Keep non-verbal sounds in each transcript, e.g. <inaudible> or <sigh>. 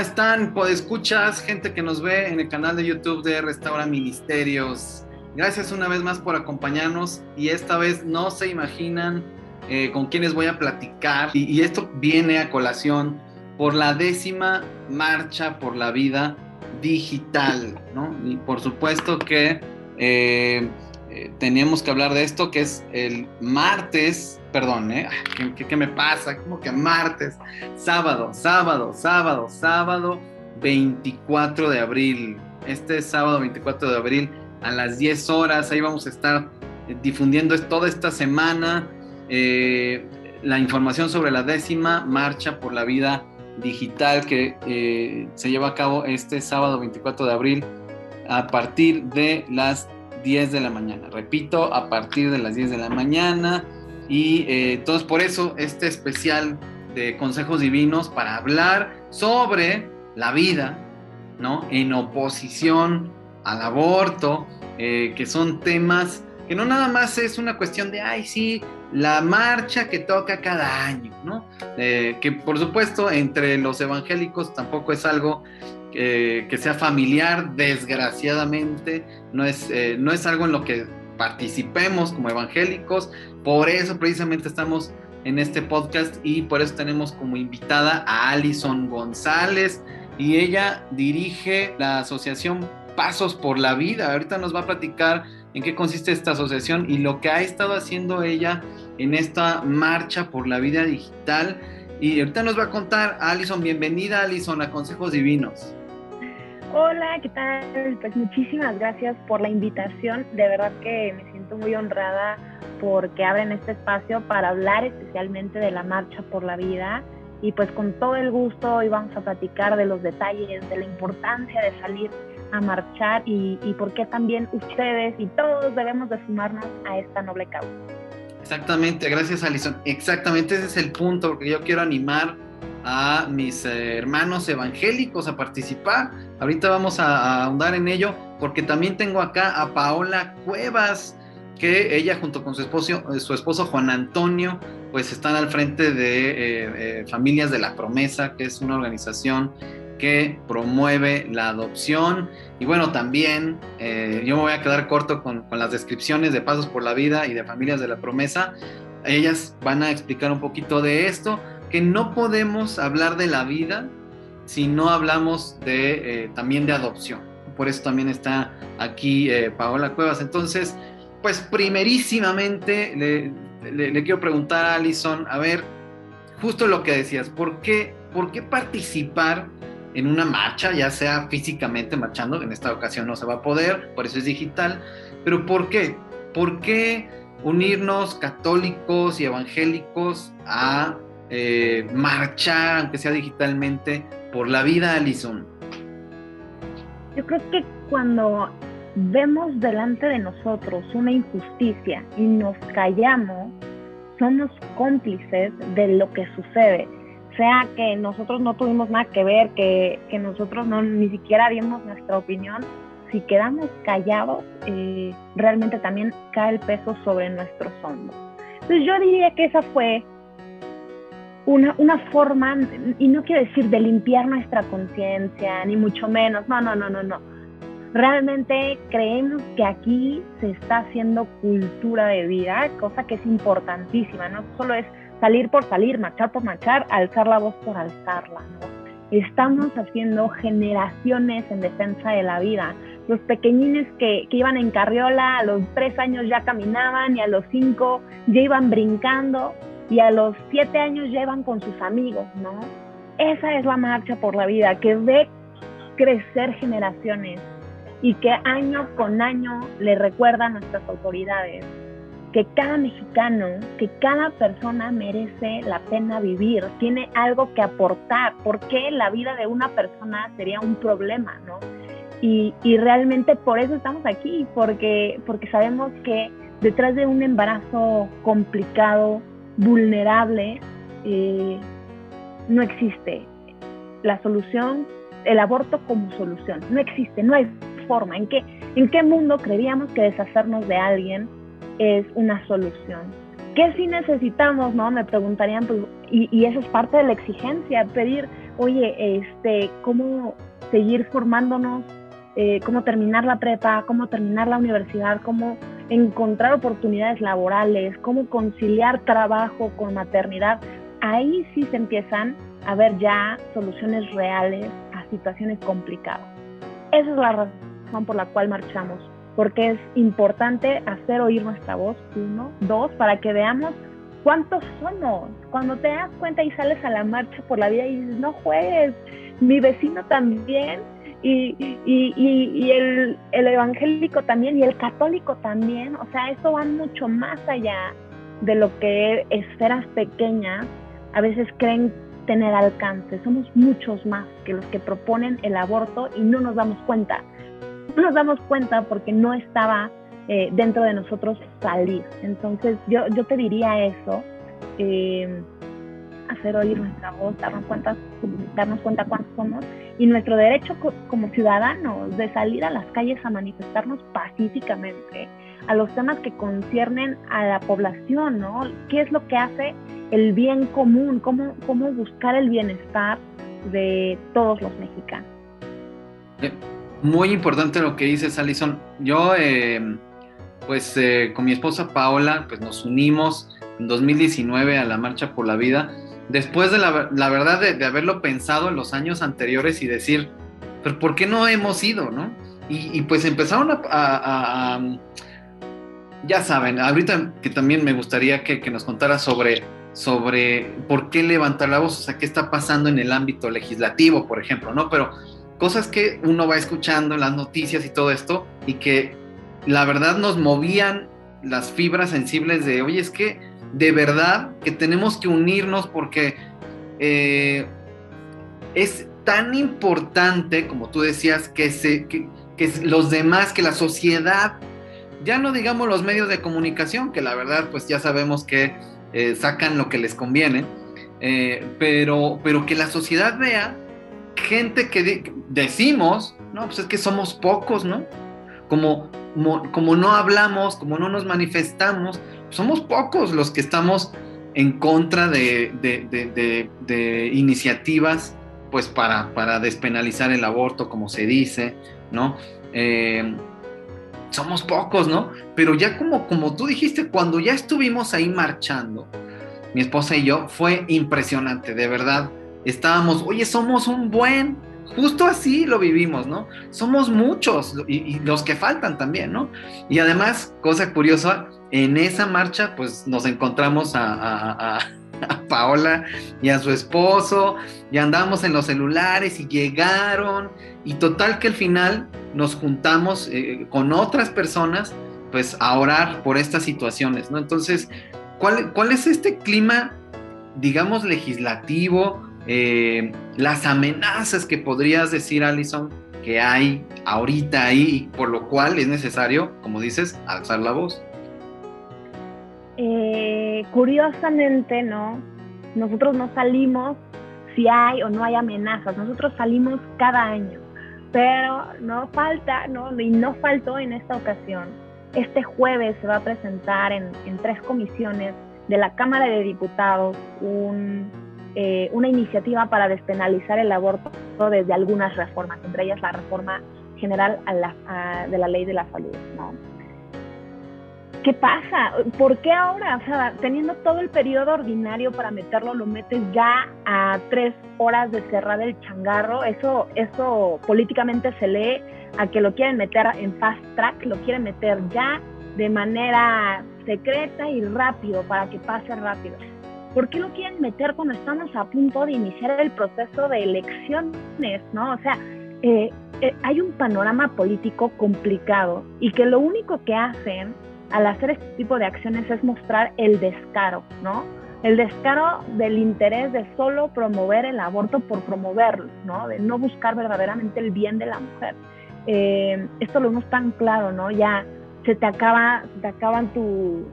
¿Cómo están? Escuchas, gente que nos ve en el canal de YouTube de Restaura Ministerios. Gracias una vez más por acompañarnos y esta vez no se imaginan eh, con quiénes voy a platicar y, esto viene a colación por la décima marcha por la vida digital, ¿no? Y por supuesto que eh, eh, teníamos que hablar de esto, que es el martes, perdón, ¿eh? ¿Qué, me pasa? Como que martes, sábado, sábado, sábado, sábado 24 de abril. Este sábado 24 de abril a las 10 horas, ahí vamos a estar eh, difundiendo toda esta semana eh, la información sobre la décima marcha por la vida digital que se lleva a cabo este sábado 24 de abril a partir de las 10 de la mañana. Repito, a partir de las 10 de la mañana. Y eh, entonces por eso este especial de consejos divinos para hablar sobre la vida, ¿no? En oposición al aborto, eh, que son temas que no nada más es una cuestión de, ay, sí, la marcha que toca cada año, ¿no? Eh, que por supuesto entre los evangélicos tampoco es algo que sea familiar, desgraciadamente, no es, eh, no es algo en lo que participemos como evangélicos, por eso precisamente estamos en este podcast y por eso tenemos como invitada a Alison González y ella dirige la asociación Pasos por la Vida. Ahorita nos va a platicar en qué consiste esta asociación y lo que ha estado haciendo ella en esta marcha por la vida digital. Y ahorita nos va a contar, Alison, bienvenida Alison a Consejos Divinos. Hola, ¿qué tal? Pues muchísimas gracias por la invitación. De verdad que me siento muy honrada porque abren este espacio para hablar especialmente de la Marcha por la Vida. Y pues con todo el gusto hoy vamos a platicar de los detalles, de la importancia de salir a marchar y, y por qué también ustedes y todos debemos de sumarnos a esta noble causa. Exactamente, gracias Alison. Exactamente ese es el punto, porque yo quiero animar a mis eh, hermanos evangélicos a participar. Ahorita vamos a, ahondar en ello porque también tengo acá a Paola Cuevas, que ella junto con su esposo, eh, su esposo Juan Antonio, pues están al frente de eh, Familias de la Promesa, que es una organización que promueve la adopción. Y bueno, también yo me voy a quedar corto con las descripciones de Pasos por la Vida y de Familias de la Promesa. Ellas van a explicar un poquito de esto, que no podemos hablar de la vida si no hablamos de, eh, también de adopción. Por eso también está aquí eh, Paola Cuevas. Entonces, pues primerísimamente le, quiero preguntar a Alison, a ver, justo lo que decías, ¿por qué, ¿por qué participar en una marcha, ya sea físicamente marchando, en esta ocasión no se va a poder, por eso es digital, pero ¿por qué? ¿Por qué unirnos católicos y evangélicos a eh, marchar, aunque sea digitalmente, por la vida, Alison? Yo creo que cuando vemos delante de nosotros una injusticia y nos callamos, somos cómplices de lo que sucede. Sea que nosotros no tuvimos nada que ver, que, que nosotros no ni siquiera dimos nuestra opinión, si quedamos callados, eh, realmente también cae el peso sobre nuestros hombros. Entonces yo diría que esa fue una, una forma, y no quiero decir de limpiar nuestra conciencia, ni mucho menos, no, no, no, no, no. Realmente creemos que aquí se está haciendo cultura de vida, cosa que es importantísima, no solo es salir por salir, marchar por marchar, alzar la voz por alzarla, ¿no? Estamos haciendo generaciones en defensa de la vida. Los pequeñines que, que iban en carriola a los tres años ya caminaban y a los cinco ya iban brincando y a los siete años llevan con sus amigos, ¿no? Esa es la marcha por la vida, que ve crecer generaciones y que año con año le recuerda a nuestras autoridades que cada mexicano, que cada persona merece la pena vivir, tiene algo que aportar, porque la vida de una persona sería un problema, ¿no? Y, y realmente por eso estamos aquí, porque, porque sabemos que detrás de un embarazo complicado, vulnerable, eh, no existe la solución, el aborto como solución. No existe, no hay forma. ¿En qué, en qué mundo creíamos que deshacernos de alguien es una solución? ¿Qué si necesitamos, no? Me preguntarían, pues, y, y eso es parte de la exigencia, pedir, oye, este, cómo seguir formándonos, eh, cómo terminar la prepa, cómo terminar la universidad, cómo encontrar oportunidades laborales, cómo conciliar trabajo con maternidad, ahí sí se empiezan a ver ya soluciones reales a situaciones complicadas. Esa es la razón por la cual marchamos, porque es importante hacer oír nuestra voz, uno, dos, para que veamos cuántos somos. Cuando te das cuenta y sales a la marcha por la vida y dices, no juegues, mi vecino también, y, y, y, el, el, evangélico también y el católico también. O sea, eso va mucho más allá de lo que esferas pequeñas a veces creen tener alcance. Somos muchos más que los que proponen el aborto y no nos damos cuenta. No nos damos cuenta porque no estaba eh, dentro de nosotros salir. Entonces yo, yo te diría eso. Eh, hacer oír nuestra voz, darnos cuenta, darnos cuenta cuántos somos y nuestro derecho como ciudadanos de salir a las calles a manifestarnos pacíficamente a los temas que conciernen a la población, ¿no? ¿Qué es lo que hace el bien común? ¿Cómo, cómo buscar el bienestar de todos los mexicanos? Muy importante lo que dices, Alison. Yo, eh, pues eh, con mi esposa Paola, pues nos unimos en 2019 a la Marcha por la Vida después de la, verdad de, haberlo pensado en los años anteriores y decir, pero ¿por qué no hemos ido, no? Y, pues empezaron a, ya saben, ahorita que también me gustaría que, nos contara sobre, sobre por qué levantar la voz, o sea, qué está pasando en el ámbito legislativo, por ejemplo, ¿no? Pero cosas que uno va escuchando en las noticias y todo esto, y que la verdad nos movían las fibras sensibles de, oye, es que de verdad que tenemos que unirnos porque eh, es tan importante, como tú decías, que, se, que, los demás, que la sociedad, ya no digamos los medios de comunicación, que la verdad pues ya sabemos que eh, sacan lo que les conviene, eh, pero, pero que la sociedad vea gente que decimos, no, pues es que somos pocos, ¿no? Como, como no hablamos, como no nos manifestamos, somos pocos los que estamos en contra de, iniciativas pues para, para, despenalizar el aborto, como se dice, ¿no? Eh, somos pocos, ¿no? Pero ya como, como tú dijiste, cuando ya estuvimos ahí marchando, mi esposa y yo, fue impresionante, de verdad. Estábamos, oye, somos un buen, justo así lo vivimos, ¿no? Somos muchos y, los que faltan también, ¿no? Y además, cosa curiosa, en esa marcha, pues nos encontramos a, Paola y a su esposo, y andamos en los celulares y llegaron, y total que al final nos juntamos eh, con otras personas, pues a orar por estas situaciones, ¿no? Entonces, ¿cuál, cuál es este clima, digamos, legislativo? Eh, las amenazas que podrías decir, Alison, que hay ahorita ahí, por lo cual es necesario, como dices, alzar la voz. Eh, curiosamente, ¿no? Nosotros no salimos si hay o no hay amenazas, nosotros salimos cada año, pero no falta, ¿no? Y no faltó en esta ocasión. Este jueves se va a presentar en, tres comisiones de la Cámara de Diputados eh, una iniciativa para despenalizar el aborto desde algunas reformas, entre ellas la reforma general de la ley de la salud, ¿no? ¿qué pasa? ¿Por qué ahora? O sea, teniendo todo el periodo ordinario para meterlo, lo metes ya a tres horas de cerrar el changarro. Eso, eso políticamente se lee a que lo quieren meter en fast track, lo quieren meter ya de manera secreta y rápido para que pase rápido. ¿Por qué lo quieren meter cuando estamos a punto de iniciar el proceso de elecciones? ¿no? O sea, eh, eh, hay un panorama político complicado y que lo único que hacen al hacer este tipo de acciones es mostrar el descaro, ¿no? El descaro del interés de solo promover el aborto por promoverlo, ¿no? De no buscar verdaderamente el bien de la mujer. Eh, esto lo vemos tan claro, ¿no? Ya se te acaba, te acaban tu,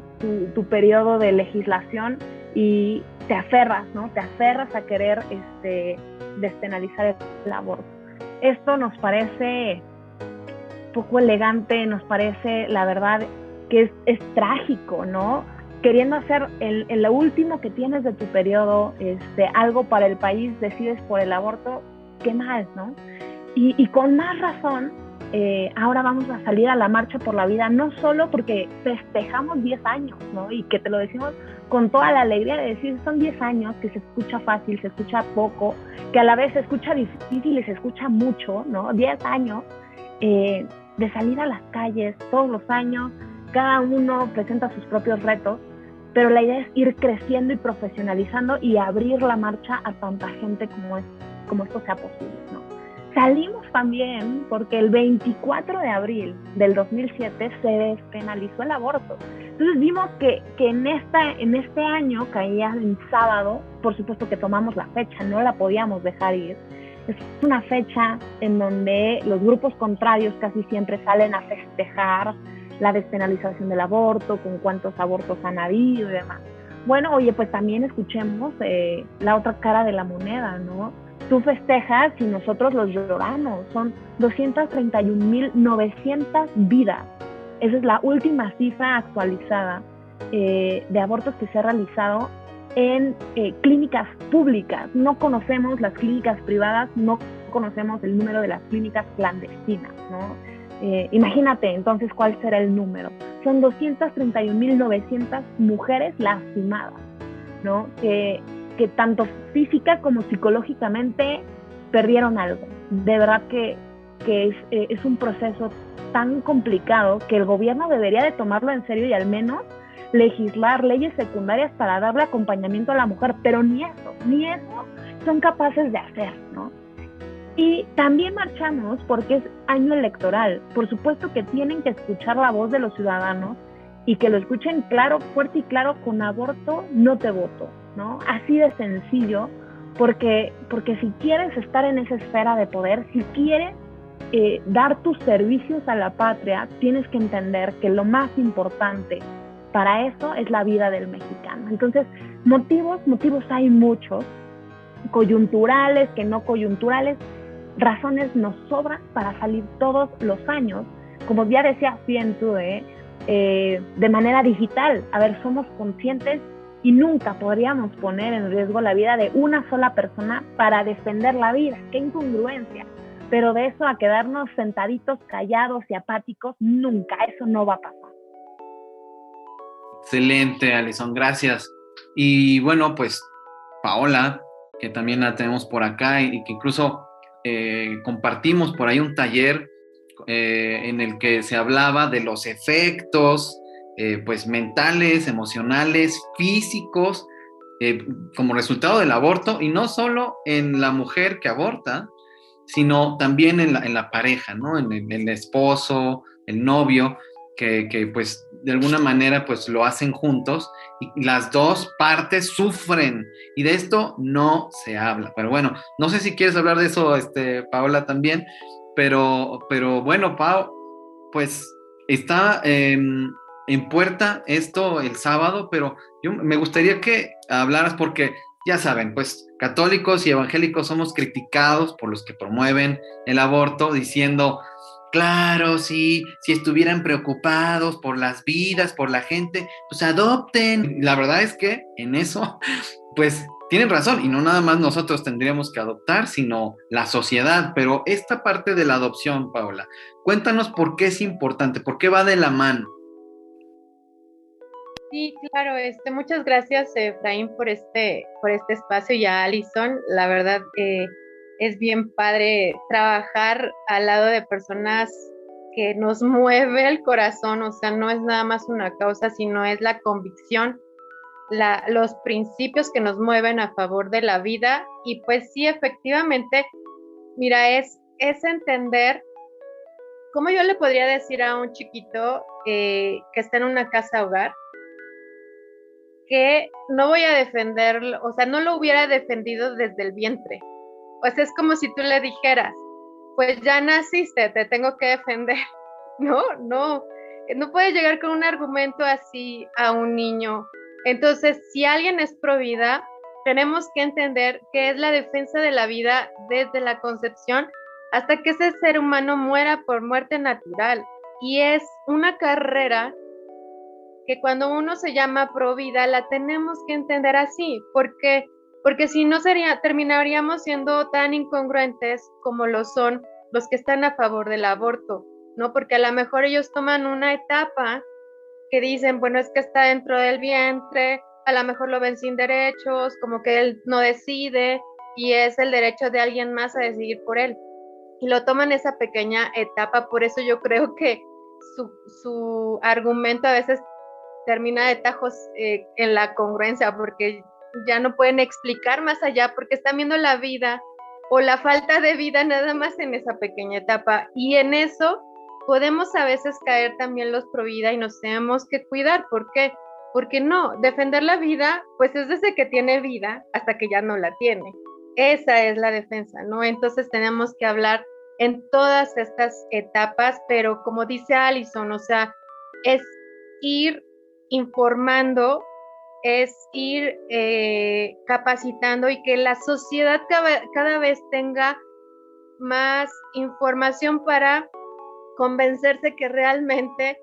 tu, periodo de legislación y te aferras, ¿no? Te aferras a querer este, despenalizar el aborto. Esto nos parece poco elegante, nos parece, la verdad, que es, trágico, ¿no? queriendo hacer en, lo último que tienes de tu periodo, este, algo para el país, decides por el aborto, qué mal, ¿no? Y, y con más razón, eh, ahora vamos a salir a la marcha por la vida, no solo porque festejamos 10 años, ¿no? Y que te lo decimos con toda la alegría de decir, son 10 años, que se escucha fácil, se escucha poco, que a la vez se escucha difícil y se escucha mucho, ¿no? 10 años eh, de salir a las calles todos los años, cada uno presenta sus propios retos, pero la idea es ir creciendo y profesionalizando y abrir la marcha a tanta gente como, es, como esto sea posible. Salimos también porque el 24 de abril del 2007 se despenalizó el aborto. Entonces vimos que, que en, esta, en este año caía en sábado, por supuesto que tomamos la fecha, no la podíamos dejar ir. Es una fecha en donde los grupos contrarios casi siempre salen a festejar la despenalización del aborto, con cuántos abortos han habido y demás. Bueno, oye, pues también escuchemos eh, la otra cara de la moneda, ¿no? Tú festejas y nosotros los lloramos. Son 231.900 vidas. Esa es la última cifra actualizada eh, de abortos que se ha realizado en eh, clínicas públicas. No conocemos las clínicas privadas, no conocemos el número de las clínicas clandestinas. Eh, imagínate entonces cuál será el número. Son 231.900 mujeres lastimadas, ¿no? Que tanto física como psicológicamente perdieron algo. De verdad que, que es, eh, es, un proceso tan complicado que el gobierno debería de tomarlo en serio y al menos legislar leyes secundarias para darle acompañamiento a la mujer, pero ni eso, ni eso son capaces de hacer, ¿no? Y también marchamos porque es año electoral. Por supuesto que tienen que escuchar la voz de los ciudadanos y que lo escuchen claro, fuerte y claro, con aborto no te voto, ¿no? Así de sencillo, porque, porque si quieres estar en esa esfera de poder, si quieres eh, dar tus servicios a la patria, tienes que entender que lo más importante para eso es la vida del mexicano. Entonces, motivos, motivos hay muchos, coyunturales, que no coyunturales, razones nos sobran para salir todos los años. Como ya decía bien tú, ¿eh? Eh, de manera digital. A ver, somos conscientes y nunca podríamos poner en riesgo la vida de una sola persona para defender la vida. Qué incongruencia. Pero de eso a quedarnos sentaditos, callados y apáticos, nunca, eso no va a pasar. Excelente, Alison, gracias. Y bueno, pues Paola, que también la tenemos por acá y, que incluso eh, compartimos por ahí un taller eh, en el que se hablaba de los efectos eh, pues mentales, emocionales, físicos, eh, como resultado del aborto, y no solo en la mujer que aborta, sino también en la, pareja, ¿no? En el, esposo, el novio, que, que, pues de alguna manera pues lo hacen juntos y las dos partes sufren y de esto no se habla. Pero bueno, no sé si quieres hablar de eso, este, Paola, también, pero, pero bueno, Pau, pues está en puerta esto el sábado, pero yo me gustaría que hablaras porque ya saben, pues católicos y evangélicos somos criticados por los que promueven el aborto diciendo, claro, sí, si estuvieran preocupados por las vidas, por la gente, pues adopten. La verdad es que en eso, pues tienen razón, y no nada más nosotros tendríamos que adoptar, sino la sociedad. Pero esta parte de la adopción, Paola, cuéntanos por qué es importante, por qué va de la mano. Sí, claro, este, muchas gracias, Efraín, por este, por este espacio y a Alison. La verdad, eh, es bien padre trabajar al lado de personas que nos mueve el corazón, o sea, no es nada más una causa, sino es la convicción los principios que nos mueven a favor de la vida y pues sí, efectivamente, mira, es, es entender cómo yo le podría decir a un chiquito eh, que está en una casa hogar que no voy a defenderlo, o sea, no lo hubiera defendido desde el vientre. Pues es como si tú le dijeras, pues ya naciste, te tengo que defender. <laughs> No, no, no puedes llegar con un argumento así a un niño entonces, si alguien es pro vida, tenemos que entender que es la defensa de la vida desde la concepción hasta que ese ser humano muera por muerte natural. Y es una carrera que cuando uno se llama pro vida la tenemos que entender así, porque porque si no sería terminaríamos siendo tan incongruentes como lo son los que están a favor del aborto, ¿no? Porque a lo mejor ellos toman una etapa que dicen, bueno, es que está dentro del vientre, a lo mejor lo ven sin derechos, como que él no decide y es el derecho de alguien más a decidir por él. Y lo toman esa pequeña etapa, por eso yo creo que su, su argumento a veces termina de tajos eh, en la congruencia, porque ya no pueden explicar más allá, porque están viendo la vida o la falta de vida nada más en esa pequeña etapa. Y en eso podemos a veces caer también los pro vida y nos tenemos que cuidar. ¿Por qué? Porque no, defender la vida, pues es desde que tiene vida hasta que ya no la tiene. Esa es la defensa, ¿no? Entonces tenemos que hablar en todas estas etapas, pero como dice Alison, o sea, es ir informando, es ir eh, capacitando y que la sociedad cada, vez tenga más información para convencerse que realmente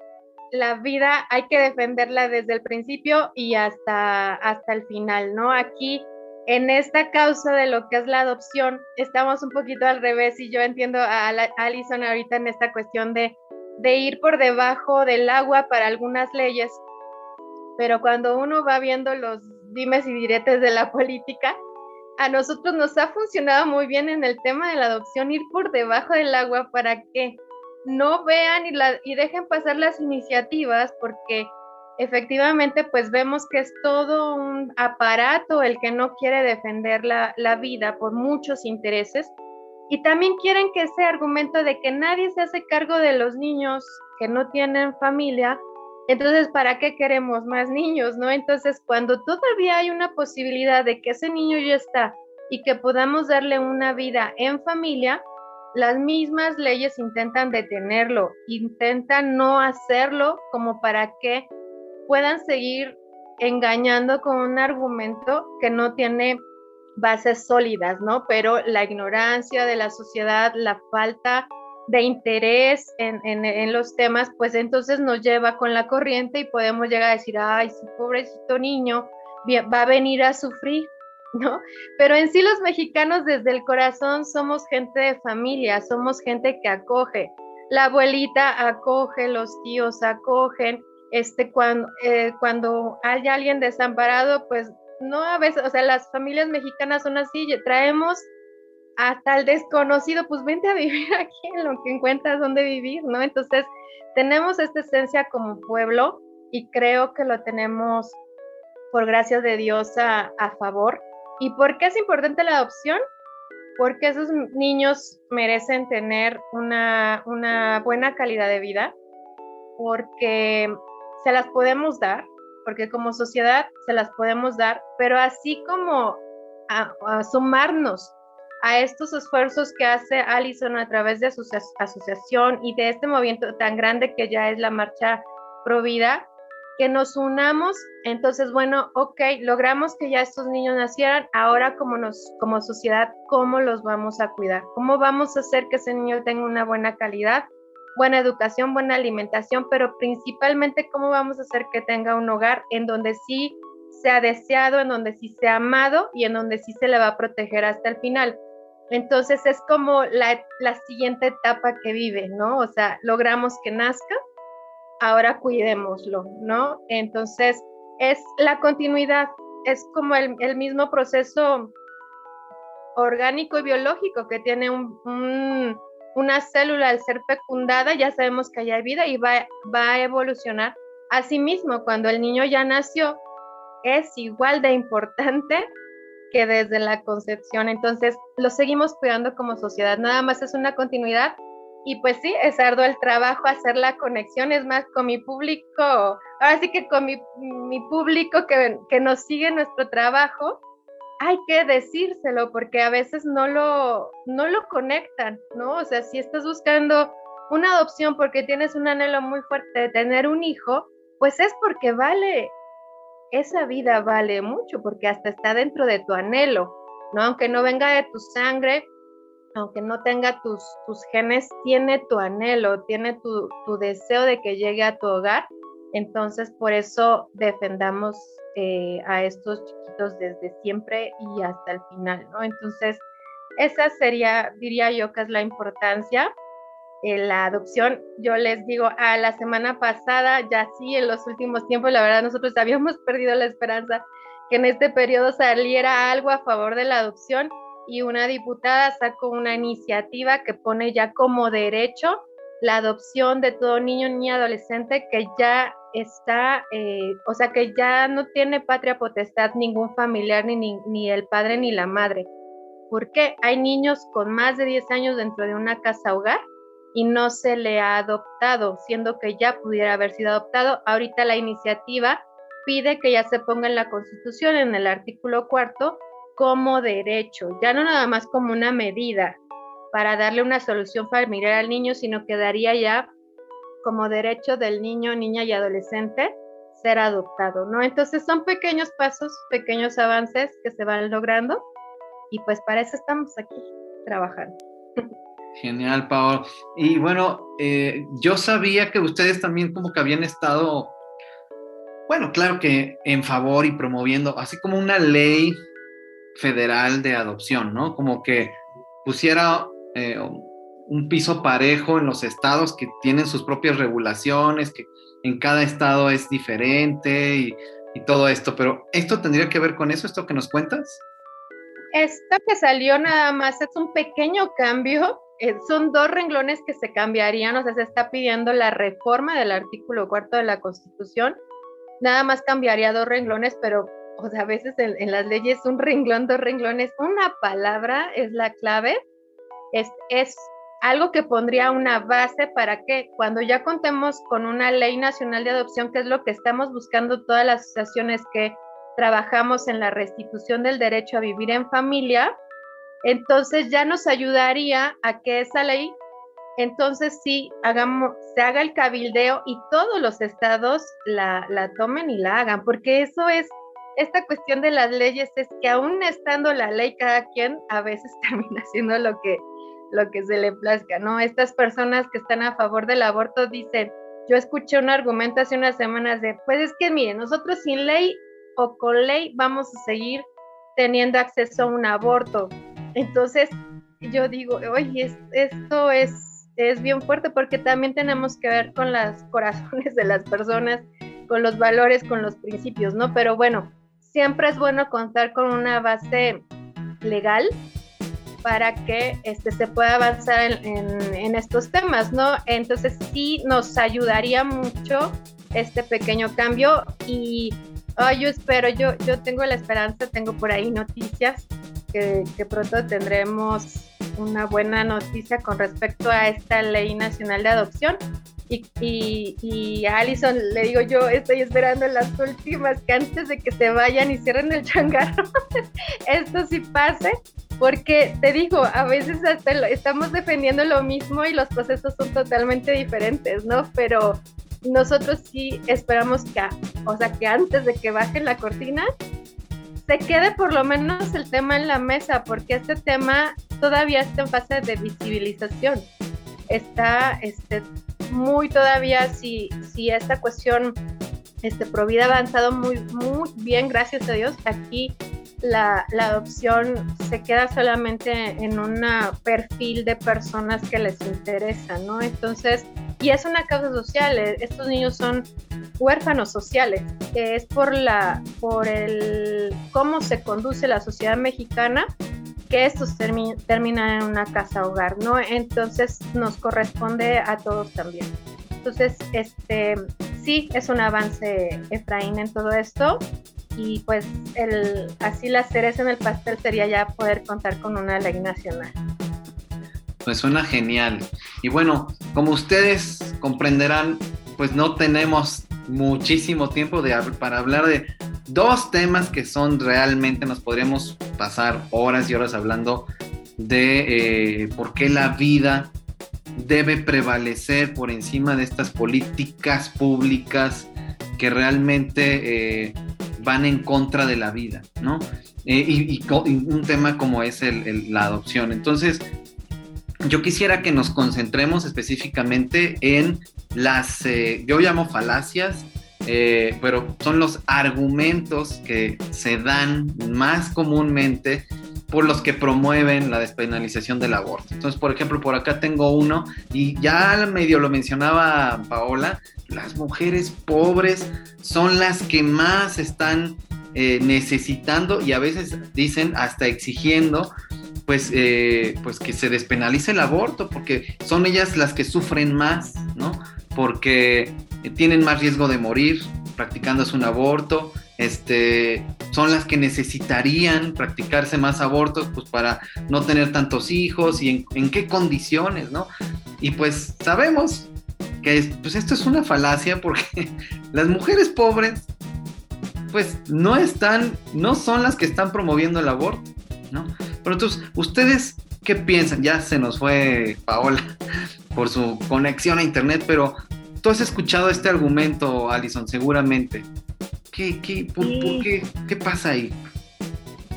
la vida hay que defenderla desde el principio y hasta, hasta el final, ¿no? Aquí en esta causa de lo que es la adopción, estamos un poquito al revés y yo entiendo a, Alison ahorita en esta cuestión de, de ir por debajo del agua para algunas leyes, pero cuando uno va viendo los dimes y diretes de la política, a nosotros nos ha funcionado muy bien en el tema de la adopción ir por debajo del agua para que no vean y, dejen pasar las iniciativas porque efectivamente pues vemos que es todo un aparato el que no quiere defender la, la, vida por muchos intereses y también quieren que ese argumento de que nadie se hace cargo de los niños que no tienen familia, entonces ¿para qué queremos más niños? ¿no? Entonces cuando todavía hay una posibilidad de que ese niño ya está y que podamos darle una vida en familia, las mismas leyes intentan detenerlo, intentan no hacerlo como para que puedan seguir engañando con un argumento que no tiene bases sólidas, ¿no? Pero la ignorancia de la sociedad, la falta de interés en, los temas, pues entonces nos lleva con la corriente y podemos llegar a decir, ay, sí, pobrecito niño, va a venir a sufrir, ¿no? Pero en sí los mexicanos desde el corazón somos gente de familia, somos gente que acoge. La abuelita acoge, los tíos acogen, este, cuando, eh, cuando hay alguien desamparado, pues no a veces, o sea, las familias mexicanas son así, traemos hasta el desconocido, pues vente a vivir <laughs> aquí en lo que encuentras donde vivir, ¿no? Entonces, tenemos esta esencia como pueblo y creo que lo tenemos por gracia de Dios a favor. ¿Y por qué es importante la adopción? Porque esos niños merecen tener una, una buena calidad de vida, porque se las podemos dar, porque como sociedad se las podemos dar, pero así como a, sumarnos a estos esfuerzos que hace Allison a través de su asociación y de este movimiento tan grande que ya es la marcha Pro Vida, que nos unamos, entonces, bueno, ok, logramos que ya estos niños nacieran, ahora como, nos, como sociedad, ¿cómo los vamos a cuidar? ¿Cómo vamos a hacer que ese niño tenga una buena calidad? buena educación, buena alimentación, pero principalmente cómo vamos a hacer que tenga un hogar en donde sí sea deseado, en donde sí sea amado y en donde sí se le va a proteger hasta el final. Entonces es como la, la siguiente etapa que vive, ¿no? O sea, logramos que nazca, ahora cuidémoslo, ¿no? Entonces es la continuidad, es como el, mismo proceso orgánico y biológico que tiene un, un una célula al ser fecundada, ya sabemos que hay vida y va, va a evolucionar. Asimismo, cuando el niño ya nació, es igual de importante que desde la concepción. Entonces, lo seguimos cuidando como sociedad. Nada más es una continuidad. Y pues sí, es arduo el trabajo hacer la conexión, es más, con mi público, ahora sí que con mi, público que, que nos sigue nuestro trabajo, hay que decírselo porque a veces no lo, no lo conectan, ¿no? O sea, si estás buscando una adopción porque tienes un anhelo muy fuerte de tener un hijo, pues es porque vale, esa vida vale mucho, porque hasta está dentro de tu anhelo, ¿no? Aunque no venga de tu sangre, aunque no tenga tus, tus genes, tiene tu anhelo, tiene tu, tu deseo de que llegue a tu hogar. Entonces, por eso defendamos eh, a estos chiquitos desde siempre y hasta el final, ¿no? Entonces, esa sería, diría yo, que es la importancia. en la adopción, yo les digo, a la semana pasada, ya sí, en los últimos tiempos, la verdad, nosotros habíamos <laughs> perdido la esperanza que en este periodo saliera algo a favor de la adopción y una diputada sacó una iniciativa que pone ya como derecho la adopción de todo niño, niña, adolescente que ya está, eh, o sea, que ya no tiene patria potestad ningún familiar, ni, ni, ni, el padre ni la madre. Porque hay niños con más de 10 años dentro de una casa hogar y no se le ha adoptado, siendo que ya pudiera haber sido adoptado. Ahorita la iniciativa pide que ya se ponga en la Constitución, en el artículo cuarto, como derecho, ya no nada más como una medida para darle una solución familiar al niño, sino que daría ya como derecho del niño, niña y adolescente ser adoptado, ¿no? Entonces son pequeños pasos, pequeños avances que se van logrando y pues para eso estamos aquí trabajando. Genial, Paola. Y bueno, eh, yo sabía que ustedes también como que habían estado, bueno, claro que en favor y promoviendo, así como una ley federal de adopción, ¿no? Como que pusiera eh, un piso parejo en los estados que tienen sus propias regulaciones, que en cada estado es diferente y, todo esto, pero ¿esto tendría que ver con eso, esto que nos cuentas? Esto que salió nada más es un pequeño cambio, eh, son dos renglones que se cambiarían, o sea, se está pidiendo la reforma del artículo cuarto de la Constitución, nada más cambiaría dos renglones, pero o sea, a veces en, las leyes un renglón, dos renglones, una palabra es la clave, es, es algo que pondría una base para que cuando ya contemos con una ley nacional de adopción, que es lo que estamos buscando todas las asociaciones que trabajamos en la restitución del derecho a vivir en familia, entonces ya nos ayudaría a que esa ley, entonces sí, hagamos, se haga el cabildeo y todos los estados la, la tomen y la hagan, porque eso es esta cuestión de las leyes es que aún estando la ley, cada quien a veces <laughs> termina haciendo lo que, lo que se le plazca, ¿no? Estas personas que están a favor del aborto dicen, yo escuché un argumento hace unas semanas de, pues es que miren, nosotros sin ley o con ley vamos a seguir teniendo acceso a un aborto. Entonces, yo digo, oye, esto es, es bien fuerte porque también tenemos que ver con los <laughs> corazones de las personas, con los valores, con los principios, ¿no? Pero bueno, siempre es bueno contar con una base legal para que este, se pueda avanzar en, estos temas, ¿no? Entonces sí nos ayudaría mucho este pequeño cambio y yo espero, yo, yo tengo la esperanza, tengo por ahí noticias que pronto tendremos una buena noticia con respecto a esta ley nacional de adopción y, y, a Alison le digo yo, estoy esperando las últimas que antes de que se vayan y cierren el changarro, <laughs> esto sí pase, porque te digo, a veces hasta estamos defendiendo lo mismo y los procesos son totalmente diferentes, ¿no? Pero nosotros sí esperamos que, o sea, que antes de que bajen la cortina, se quede por lo menos el tema en la mesa, porque este tema todavía está en fase de visibilización. Está este, muy todavía si, si esta cuestión este, Provida ha avanzado muy, muy bien, gracias a Dios. Aquí la, la, adopción se queda solamente en un perfil de personas que les interesa, ¿no? Entonces, y es una causa social, eh, estos niños son huérfanos sociales, es por la, por el cómo se conduce la sociedad mexicana que estos terminan en una casa hogar, ¿no? Entonces nos corresponde a todos también. Entonces, este, sí, es un avance, Efraín, en todo esto. Y pues el, así la cereza en el pastel sería ya poder contar con una ley nacional. Pues suena genial. Y bueno, como ustedes comprenderán, pues no tenemos muchísimo tiempo de, para hablar de dos temas que son realmente, nos podríamos pasar horas y horas hablando de eh, por qué la vida debe prevalecer por encima de estas políticas públicas que realmente eh, van en contra de la vida, ¿no? Eh, y, un tema como es la adopción. Entonces, yo quisiera que nos concentremos específicamente en las, yo llamo falacias eh, pero son los argumentos que se dan más comúnmente por los que promueven la despenalización del aborto. Entonces, por ejemplo, por acá tengo uno y ya medio lo mencionaba Paola, las mujeres pobres son las que más están eh, necesitando y a veces dicen hasta exigiendo pues, eh, pues que se despenalice el aborto, porque son ellas las que sufren más, ¿no? Porque tienen más riesgo de morir practicándose un aborto, este, son las que necesitarían practicarse más abortos pues para no tener tantos hijos y en, qué condiciones, ¿no? Y pues sabemos que pues esto es una falacia porque <laughs> las mujeres pobres pues no están, no son las que están promoviendo el aborto, ¿no? Pero entonces, ¿ustedes qué piensan? Ya se nos fue Paola <laughs> por su conexión a internet, pero tú has escuchado este argumento, Alison, seguramente. ¿Qué, qué, por, qué, qué pasa ahí?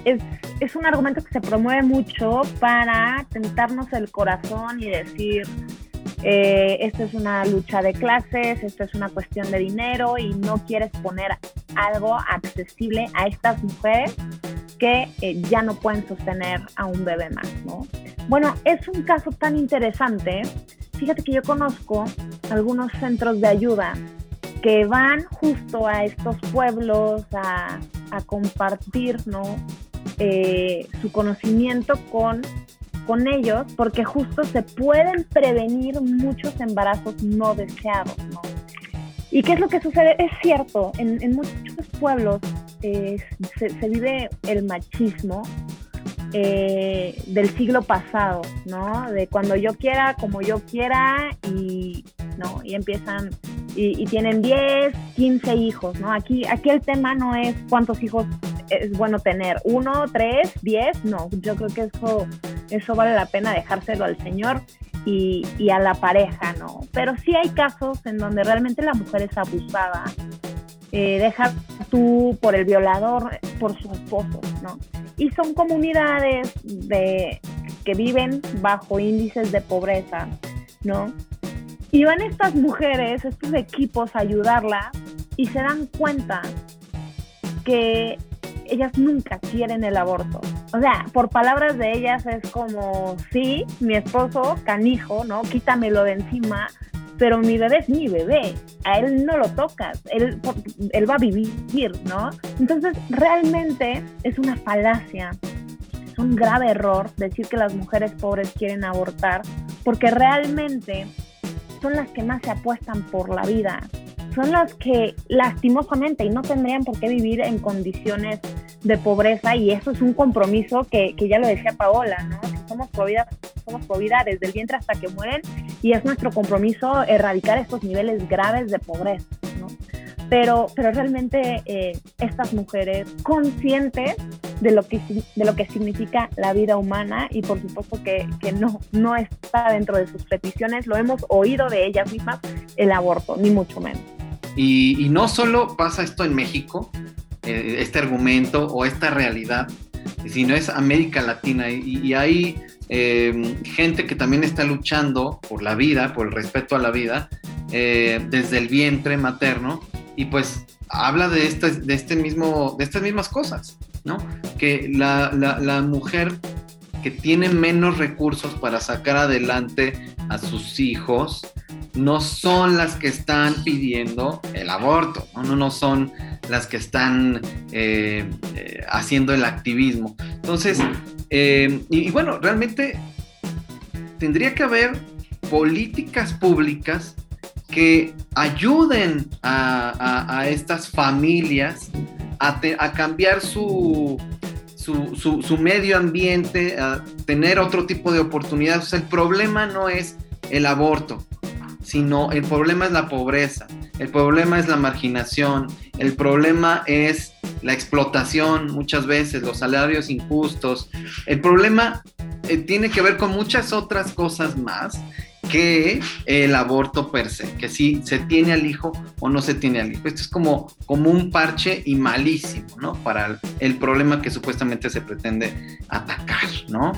Es, es, un argumento que se promueve mucho para tentarnos el corazón y decir, eh, esto es una lucha de clases, esto es una cuestión de dinero y no quieres poner algo accesible a estas mujeres que eh, ya no pueden sostener a un bebé más, ¿no? Bueno, es un caso tan interesante. Fíjate que yo conozco algunos centros de ayuda que van justo a estos pueblos a, compartir ¿no? Eh, su conocimiento con, con ellos, porque justo se pueden prevenir muchos embarazos no deseados. ¿no? ¿Y qué es lo que sucede? Es cierto, en, muchos pueblos eh, se, se, vive el machismo eh, del siglo pasado, ¿no? De cuando yo quiera, como yo quiera, y, ¿no? y empiezan, y, tienen 10, 15 hijos, ¿no? Aquí, aquí el tema no es cuántos hijos es bueno tener, uno, tres, diez, no, yo creo que eso, eso vale la pena dejárselo al Señor y, y a la pareja, ¿no? Pero sí hay casos en donde realmente la mujer es abusada eh, deja tú por el violador, por su esposo, ¿no? Y son comunidades de, que viven bajo índices de pobreza, ¿no? Y van estas mujeres, estos equipos a ayudarla y se dan cuenta que ellas nunca quieren el aborto. O sea, por palabras de ellas es como, sí, mi esposo, canijo, ¿no? Quítamelo de encima, pero mi bebé es mi bebé, a él no lo tocas, él, él va a vivir, ¿no? Entonces, realmente es una falacia, es un grave error decir que las mujeres pobres quieren abortar, porque realmente son las que más se apuestan por la vida, son las que lastimosamente y no tendrían por qué vivir en condiciones de pobreza y eso es un compromiso que, que ya lo decía Paola, ¿no? Somos providas, somos providas desde el vientre hasta que mueren y es nuestro compromiso erradicar estos niveles graves de pobreza, ¿no? Pero, pero realmente eh, estas mujeres conscientes de lo, que, de lo que significa la vida humana y por supuesto que, que no, no está dentro de sus peticiones, lo hemos oído de ellas mismas, el aborto, ni mucho menos. Y, y no solo pasa esto en México, eh, este argumento o esta realidad, sino es América Latina y, hay eh, gente que también está luchando por la vida, por el respeto a la vida, eh, desde el vientre materno y pues habla de, de, este mismo, de estas mismas cosas, ¿no? Que la, la mujer que tiene menos recursos para sacar adelante a sus hijos, no son las que están pidiendo el aborto, no, no, son las que están eh, eh, haciendo el activismo. Entonces, eh, y, bueno, realmente tendría que haber políticas públicas que ayuden a, estas familias a, cambiar su, su, su, medio ambiente, tener otro tipo de oportunidades. el problema no es el aborto, sino el problema es la pobreza, el problema es la marginación, el problema es la explotación muchas veces, los salarios injustos. El problema eh, tiene que ver con muchas otras cosas más que el aborto per se, que si se tiene al hijo o no se tiene al hijo. Esto es como, como un parche y malísimo, ¿no? Para el problema que supuestamente se pretende atacar, ¿no?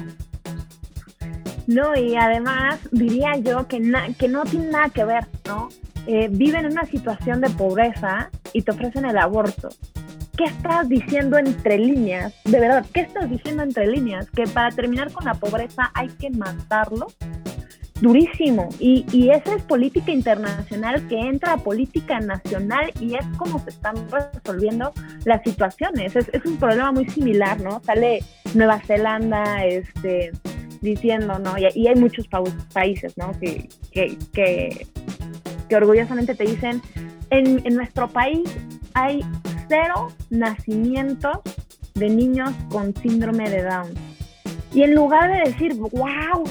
No, y además diría yo que, que no tiene nada que ver, ¿no? eh, viven en una situación de pobreza y te ofrecen el aborto. ¿Qué estás diciendo entre líneas? De verdad, ¿qué estás diciendo entre líneas? Que para terminar con la pobreza hay que matarlo durísimo. Y, y esa es política internacional que entra a política nacional y es como se están resolviendo las situaciones. Es, es un problema muy similar, ¿no? Sale Nueva Zelanda este, diciendo, ¿no? Y, hay muchos países, ¿no? Que, que, que, que, orgullosamente te dicen, en, en nuestro país hay cero nacimientos de niños con síndrome de Down y en lugar de decir, wow,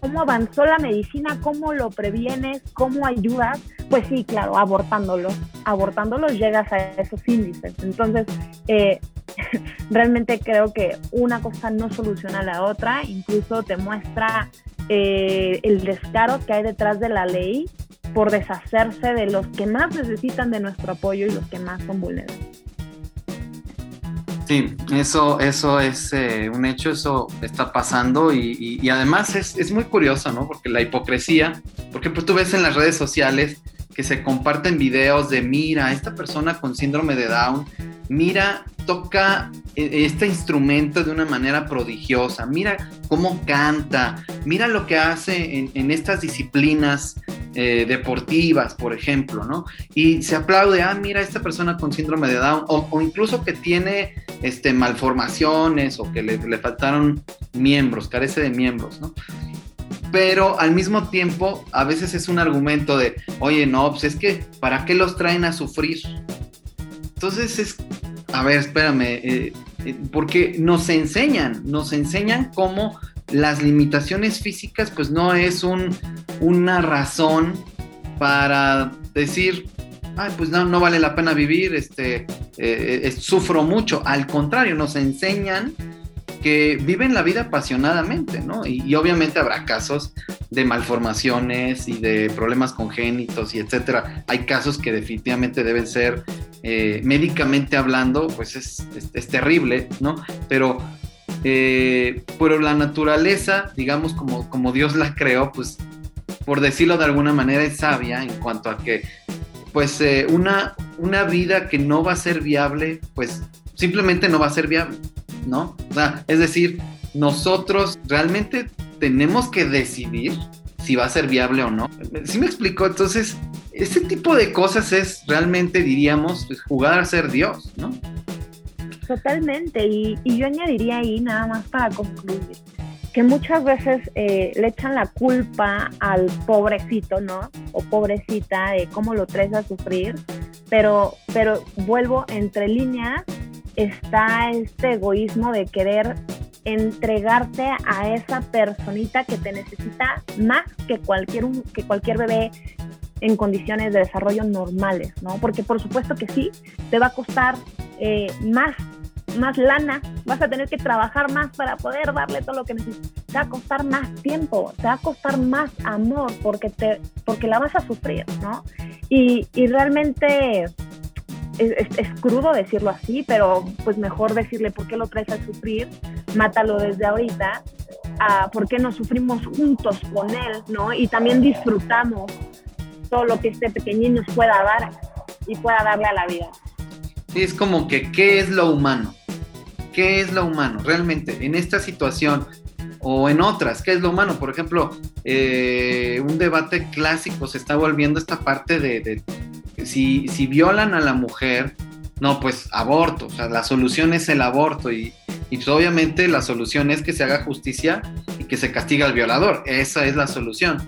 cómo avanzó la medicina, cómo lo previenes, cómo ayudas, pues sí, claro, abortándolos, abortándolos llegas a esos índices. Entonces, eh, <laughs> realmente creo que una cosa no soluciona la otra, incluso te muestra eh, el descaro que hay detrás de la ley por deshacerse de los que más necesitan de nuestro apoyo y los que más son vulnerables. Sí, eso, eso es eh, un hecho, eso está pasando y, además es, muy curioso, ¿no? Porque la hipocresía, porque pues tú ves en las redes sociales que se comparten videos de, mira, esta persona con síndrome de Down, mira, toca e, este instrumento de una manera prodigiosa, mira cómo canta, mira lo que hace en estas disciplinas eh, deportivas, por ejemplo, ¿no? Y se aplaude, ah, mira, esta persona con síndrome de Down, o, incluso que tiene este, malformaciones o que le, faltaron miembros, carece de miembros, ¿no? Pero al mismo tiempo, a veces es un argumento de, oye, no, pues es que, ¿para qué los traen a sufrir? Entonces es, a ver, espérame, eh, eh, porque nos enseñan, nos enseñan cómo las limitaciones físicas pues no es un, una razón para decir, ay, pues no, no vale la pena vivir, este, eh, eh, sufro mucho. Al contrario, nos enseñan que viven la vida apasionadamente, ¿no? Y, obviamente habrá casos de malformaciones y de problemas congénitos y etcétera. Hay casos que definitivamente deben ser eh, médicamente hablando, pues es, es, terrible, ¿no? Pero eh, pero la naturaleza, digamos como, como Dios la creó, pues por decirlo de alguna manera es sabia en cuanto a que pues eh, una, una vida que no va a ser viable, pues simplemente no va a ser viable, ¿no? es decir, nosotros realmente tenemos que decidir si va a ser viable o no. ¿Sí me explicó? Entonces, ese tipo de cosas es realmente, diríamos, pues, jugar a ser Dios, ¿no? Totalmente, y, yo añadiría ahí nada más para concluir, que muchas veces eh, le echan la culpa al pobrecito, ¿no? O pobrecita de cómo lo traes a sufrir, pero, pero vuelvo entre líneas, está este egoísmo de querer entregarte a esa personita que te necesita más que cualquier, que cualquier bebé en condiciones de desarrollo normales, ¿no? Porque por supuesto que sí, te va a costar eh, más más lana, vas a tener que trabajar más para poder darle todo lo que necesitas. Te va a costar más tiempo, te va a costar más amor porque, te, porque la vas a sufrir, ¿no? Y, y realmente es, crudo decirlo así, pero pues mejor decirle por qué lo traes a sufrir, mátalo desde ahorita, a por qué no sufrimos juntos con él, ¿no? Y también disfrutamos todo lo que este pequeñín nos pueda dar y pueda darle a la vida. es como que, ¿qué es lo humano? ¿Qué es lo humano? Realmente, en esta situación o en otras, ¿qué es lo humano? Por ejemplo, eh, un debate clásico se está volviendo esta parte de, si, si, violan a la mujer, no, pues aborto, o sea, la solución es el aborto y, y pues, obviamente la solución es que se haga justicia y que se castiga al violador, esa es la solución.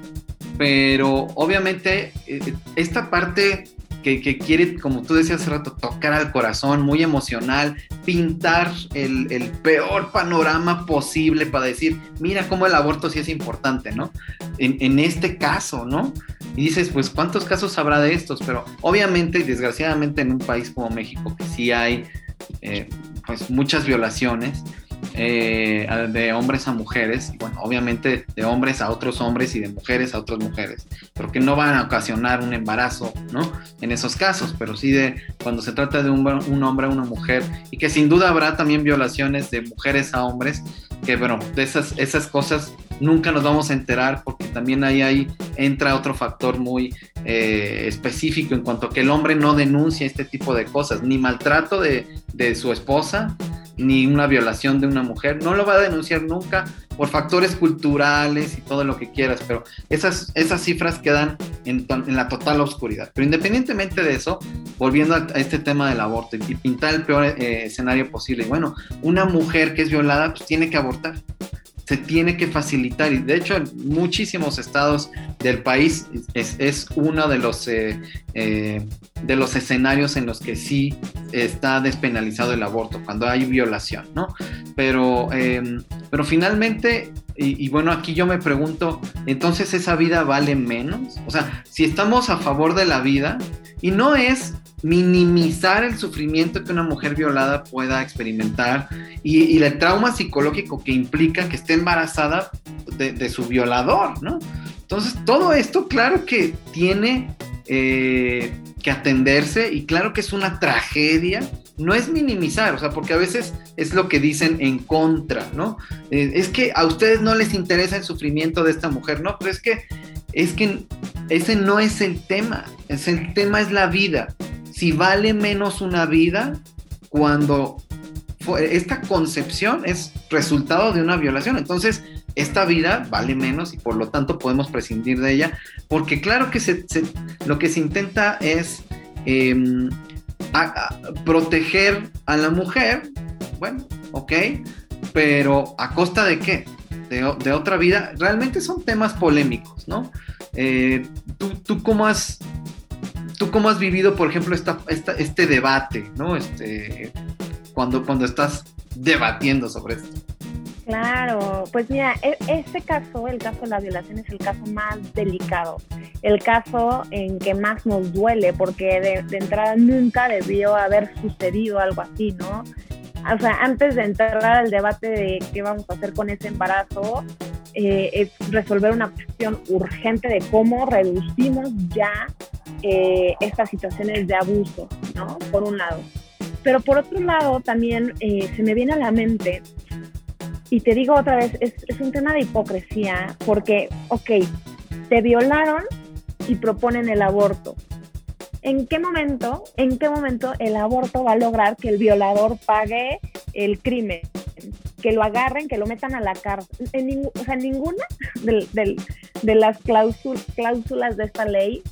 Pero obviamente eh, esta parte que, quiere, como tú decías hace rato, tocar al corazón, muy emocional, pintar el, peor panorama posible para decir, mira cómo el aborto sí es importante, ¿no? En, este caso, ¿no? Y dices, pues, ¿cuántos casos habrá de estos? Pero obviamente desgraciadamente en un país como México, que sí hay, eh, pues, muchas violaciones, eh, de hombres a mujeres, bueno, obviamente de hombres a otros hombres y de mujeres a otras mujeres, pero que no van a ocasionar un embarazo, ¿no? En esos casos, pero sí de cuando se trata de un, hombre a una mujer y que sin duda habrá también violaciones de mujeres a hombres, que bueno, de esas, esas cosas nunca nos vamos a enterar porque también ahí, ahí entra otro factor muy eh, específico en cuanto a que el hombre no denuncia este tipo de cosas, ni maltrato de, de su esposa, ni una violación de una mujer, no lo va a denunciar nunca por factores culturales y todo lo que quieras, pero esas, esas cifras quedan en, la total oscuridad. Pero independientemente de eso, volviendo a, este tema del aborto y pintar el peor eh, escenario posible, bueno, una mujer que es violada pues tiene que abortar se tiene que facilitar y de hecho en muchísimos estados del país es, uno de los, eh, eh, de los escenarios en los que sí está despenalizado el aborto, cuando hay violación, ¿no? Pero, em, pero finalmente, y, bueno, aquí yo me pregunto, entonces esa vida vale menos? O sea, si estamos a favor de la vida, y no es minimizar el sufrimiento que una mujer violada pueda experimentar y, el trauma psicológico que implica que esté embarazada de, su violador, ¿no? Entonces, todo esto, claro que tiene eh, que atenderse y claro que es una tragedia. No es minimizar, o sea, porque a veces es lo que dicen en contra, ¿no? Eh, es que a ustedes no les interesa el sufrimiento de esta mujer, ¿no? Pero es que, es que ese no es el tema, es el tema es la vida si vale menos una vida cuando esta concepción es resultado de una violación. Entonces, esta vida vale menos y por lo tanto podemos prescindir de ella, porque claro que lo que se intenta es em, proteger a la mujer, bueno, ok, pero ¿a costa de qué? De, otra vida, realmente son temas polémicos, ¿no? Eh, ¿tú, ¿Tú cómo has ¿Tú cómo has vivido, por ejemplo, esta, este debate, ¿no? Este, cuando, cuando estás debatiendo sobre esto. Claro, pues mira, e, este caso, el caso de la violación es el caso más delicado, el caso en que más nos duele, porque de, entrada nunca debió haber sucedido algo así, ¿no? O sea, antes de entrar al debate de qué vamos a hacer con ese embarazo, eh, es resolver una cuestión urgente de cómo reducimos ya eh, estas situaciones de abuso, ¿no? Por un lado. Pero por otro lado, también eh, se me viene a la mente, y te digo otra vez, es, un tema de hipocresía, porque, ok, te violaron y proponen el aborto. ¿En qué momento, en qué momento el aborto va a lograr que el violador pague el crimen? que lo agarren, que lo metan a la cárcel. En o sea, ninguna de las cláusulas de esta ley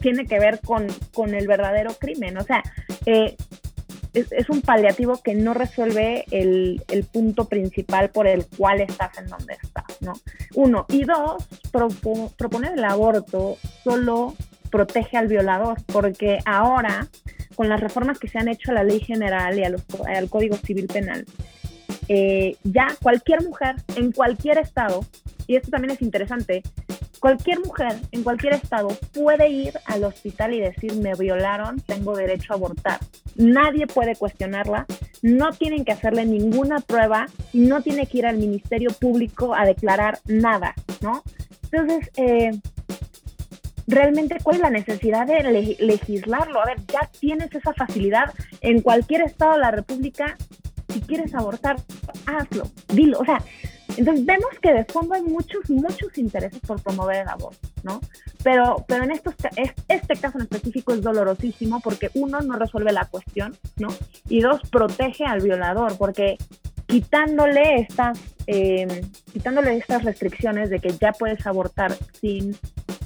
tiene que ver con, con el verdadero crimen. O sea, eh, es, un paliativo que no resuelve el, punto principal por el cual estás en donde estás, ¿no? Uno. Y dos, proponer el aborto solo protege al violador, porque ahora, con las reformas que se han hecho a la ley general y a los, al Código Civil Penal, eh, ya cualquier mujer en cualquier estado, y esto también es interesante, Cualquier mujer en cualquier estado puede ir al hospital y decir me violaron, tengo derecho a abortar. Nadie puede cuestionarla, no tienen que hacerle ninguna prueba y no tiene que ir al Ministerio Público a declarar nada, ¿no? Entonces, eh, realmente, ¿cuál es la necesidad de legislarlo? A ver, ya tienes esa facilidad en cualquier estado de la República. Si quieres abortar, hazlo, dilo. O sea, entonces vemos que de fondo hay muchos, muchos intereses por promover el aborto, ¿no? Pero, pero en estos, este caso en específico es dolorosísimo porque uno no resuelve la cuestión, ¿no? Y dos, protege al violador porque quitándole estas, em, quitándole estas restricciones de que ya puedes abortar sin,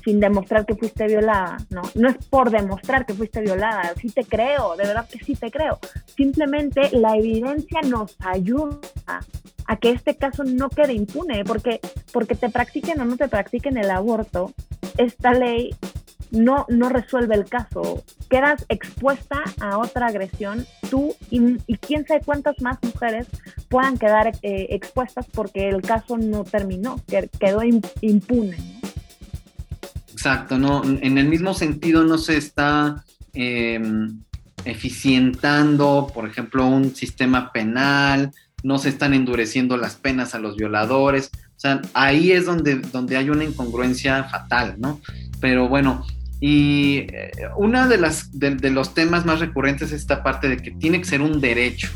sin demostrar que fuiste violada, ¿no? No es por demostrar que fuiste violada, sí te creo, de verdad que sí te creo. Simplemente la evidencia nos ayuda a que este caso no quede impune, porque, porque te practiquen o no te practiquen el aborto, esta ley no, no resuelve el caso. Quedas expuesta a otra agresión, tú y, quién sabe cuántas más mujeres puedan quedar eh, expuestas porque el caso no terminó, quedó impune. Exacto, no, en el mismo sentido no se está em, eficientando, por ejemplo, un sistema penal, no se están endureciendo las penas a los violadores. O sea, ahí es donde, donde hay una incongruencia fatal, ¿no? Pero bueno, y eh, uno de, las, de, los temas más recurrentes es esta parte de que tiene que ser un derecho,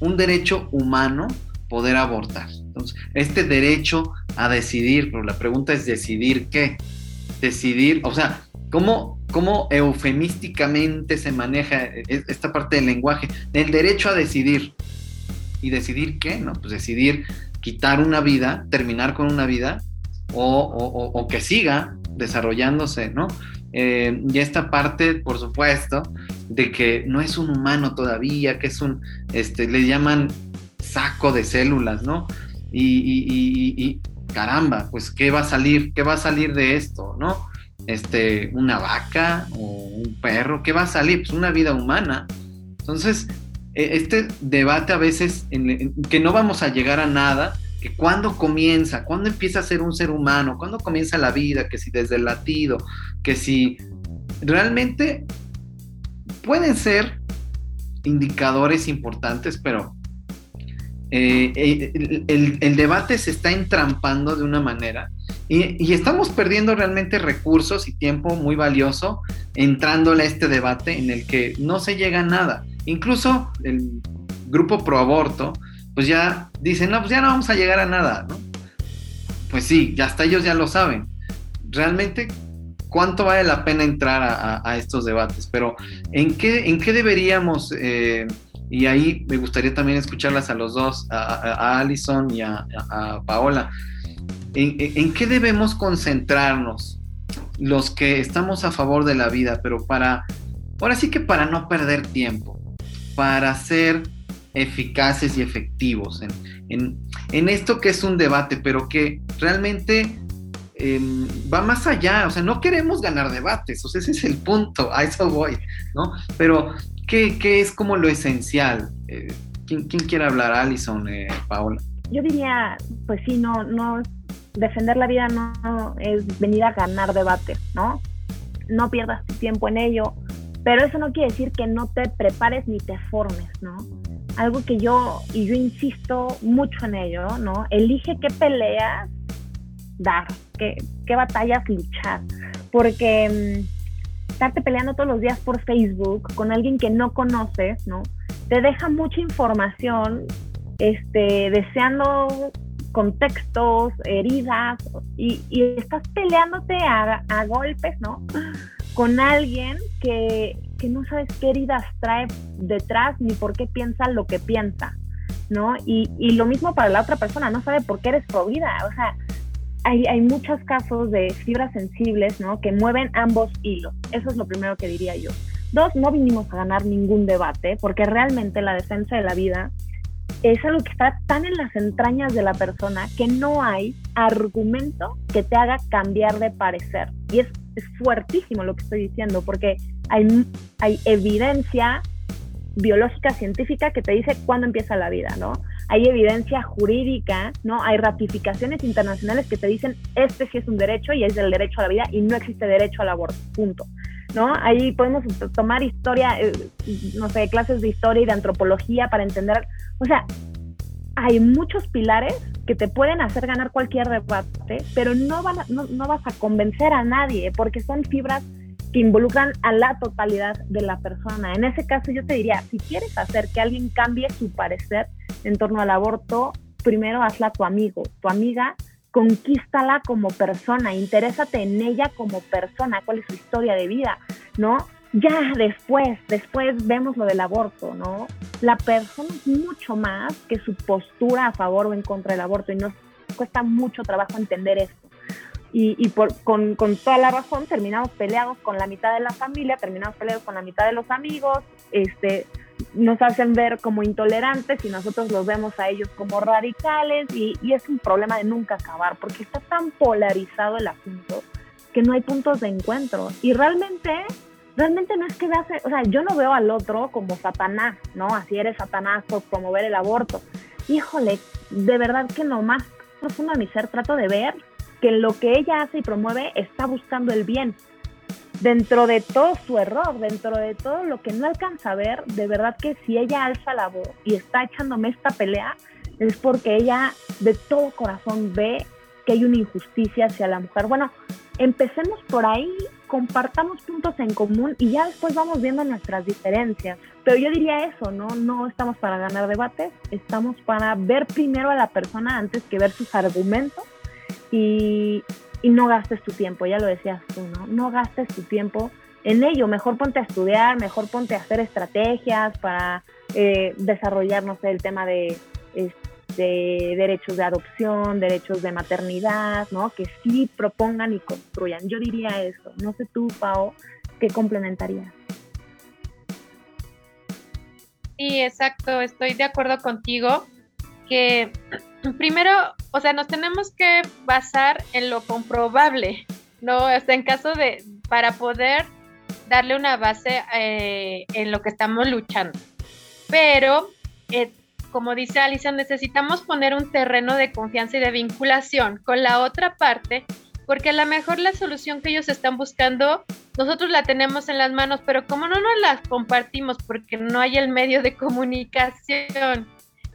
un derecho humano poder abortar. Entonces, este derecho a decidir, pero la pregunta es decidir qué. Decidir, o sea, cómo, cómo eufemísticamente se maneja e, esta parte del lenguaje, el derecho a decidir. ¿Y decidir qué? No, pues decidir quitar una vida, terminar con una vida o, que siga desarrollándose, ¿no? Eh, y esta parte, por supuesto, de que no es un humano todavía, que es un, este, le llaman saco de células, ¿no? Y, caramba, pues, ¿qué va a salir? ¿Qué va a salir de esto, no? Este, una vaca o un perro, ¿qué va a salir? Pues una vida humana. Entonces, e, este debate a veces que no vamos a llegar a nada, que cuando comienza, cuando empieza a ser un ser humano, cuando comienza la vida, que si desde el latido, que si realmente pueden ser indicadores importantes, pero eh, eh, el, debate se está entrampando de una manera y, estamos perdiendo realmente recursos y tiempo muy valioso entrándole a este debate en el que no se llega a nada. Incluso el grupo pro aborto pues ya dicen, no, pues ya no vamos a llegar a nada, ¿no? Pues sí, ya hasta ellos ya lo saben. Realmente, ¿cuánto vale la pena entrar a, estos debates? Pero, ¿en qué, en qué deberíamos, eh, y ahí me gustaría también escucharlas a los dos, a, Alison y a, Paola, ¿en, qué debemos concentrarnos los que estamos a favor de la vida, pero para, ahora sí que para no perder tiempo, para ser eficaces y efectivos en, esto que es un debate, pero que realmente em, va más allá, o sea, no queremos ganar debates, o sea, ese es el punto, a eso voy, ¿no? Pero, ¿qué, es como lo esencial? Eh, ¿quién, quiere hablar, Alison, eh, Paola? Yo diría, pues sí, no, no, defender la vida no es venir a ganar debates, ¿no? No pierdas tu tiempo en ello, pero eso no quiere decir que no te prepares ni te formes, ¿no? algo que yo, y yo insisto mucho en ello, ¿no? Elige qué peleas dar, qué, qué batallas luchar, porque mm, estarte peleando todos los días por Facebook con alguien que no conoces, ¿no? Te deja mucha información, este, deseando contextos, heridas, y, y estás peleándote a, a golpes, ¿no? Con alguien que, que no sabes qué heridas trae detrás ni por qué piensa lo que piensa, ¿no? Y, y lo mismo para la otra persona, no sabe por qué eres vida, o sea, hay, hay, muchos casos de fibras sensibles, ¿no? Que mueven ambos hilos. Eso es lo primero que diría yo. Dos, no vinimos a ganar ningún debate, porque realmente la defensa de la vida es algo que está tan en las entrañas de la persona que no hay argumento que te haga cambiar de parecer. Y es, fuertísimo lo que estoy diciendo, porque hay, hay evidencia biológica científica que te dice cuándo empieza la vida, ¿no? Hay evidencia jurídica, ¿no? Hay ratificaciones internacionales que te dicen este sí es un derecho y es el derecho a la vida y no existe derecho al aborto, punto. ¿No? Ahí podemos tomar historia, eh, no sé, clases de historia y de antropología para entender, o sea, hay muchos pilares que te pueden hacer ganar cualquier debate, pero no, van no, no vas a convencer a nadie porque son fibras que involucran a la totalidad de la persona. En ese caso yo te diría, si quieres hacer que alguien cambie su parecer en torno al aborto, primero hazla tu amigo, tu amiga, conquístala como persona, interésate en ella como persona, cuál es su historia de vida, ¿no? Ya después, después vemos lo del aborto, ¿no? La persona es mucho más que su postura a favor o en contra del aborto y nos cuesta mucho trabajo entender esto y, por, con, con, toda la razón terminamos peleados con la mitad de la familia, terminamos peleados con la mitad de los amigos, este, nos hacen ver como intolerantes y nosotros los vemos a ellos como radicales y, y es un problema de nunca acabar porque está tan polarizado el asunto que no hay puntos de encuentro y realmente realmente no es que veas, o sea, yo no veo al otro como Satanás, ¿no? Así eres Satanás por promover el aborto. Híjole, de verdad que no más profundo a mi ser trato de ver que lo que ella hace y promueve está buscando el bien. Dentro de todo su error, dentro de todo lo que no alcanza a ver, de verdad que si ella alza la voz y está echándome esta pelea, es porque ella de todo corazón ve que hay una injusticia hacia la mujer. Bueno, empecemos por ahí, compartamos puntos en común y ya después vamos viendo nuestras diferencias. Pero yo diría eso, ¿no? No estamos para ganar debates, estamos para ver primero a la persona antes que ver sus argumentos y, y no gastes tu tiempo, ya lo decías tú, ¿no? No gastes tu tiempo en ello, mejor ponte a estudiar, mejor ponte a hacer estrategias para eh, desarrollar, no sé, el tema de, este, derechos de adopción, derechos de maternidad, ¿no? Que sí propongan y construyan. Yo diría eso. No sé tú, Pao, ¿qué complementaría? Sí, exacto, estoy de acuerdo contigo que primero, o sea, nos tenemos que basar en lo comprobable, ¿no? O sea, en caso de, para poder darle una base eh, en lo que estamos luchando. Pero, eh, como dice Alison, necesitamos poner un terreno de confianza y de vinculación con la otra parte, porque a lo mejor la solución que ellos están buscando, nosotros la tenemos en las manos, pero como no nos la compartimos porque no hay el medio de comunicación,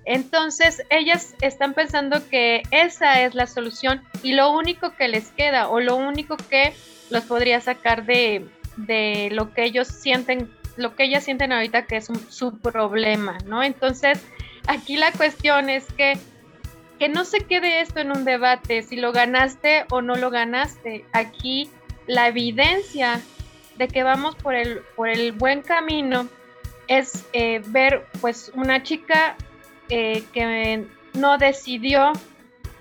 entonces ellas están pensando que esa es la solución y lo único que les queda o lo único que los podría sacar de, de lo que ellos sienten, lo que ellas sienten ahorita que es su problema, ¿no? Entonces, aquí la cuestión es que, que no se quede esto en un debate, si lo ganaste o no lo ganaste. Aquí la evidencia de que vamos por el, por el buen camino es eh, ver pues una chica eh, que no decidió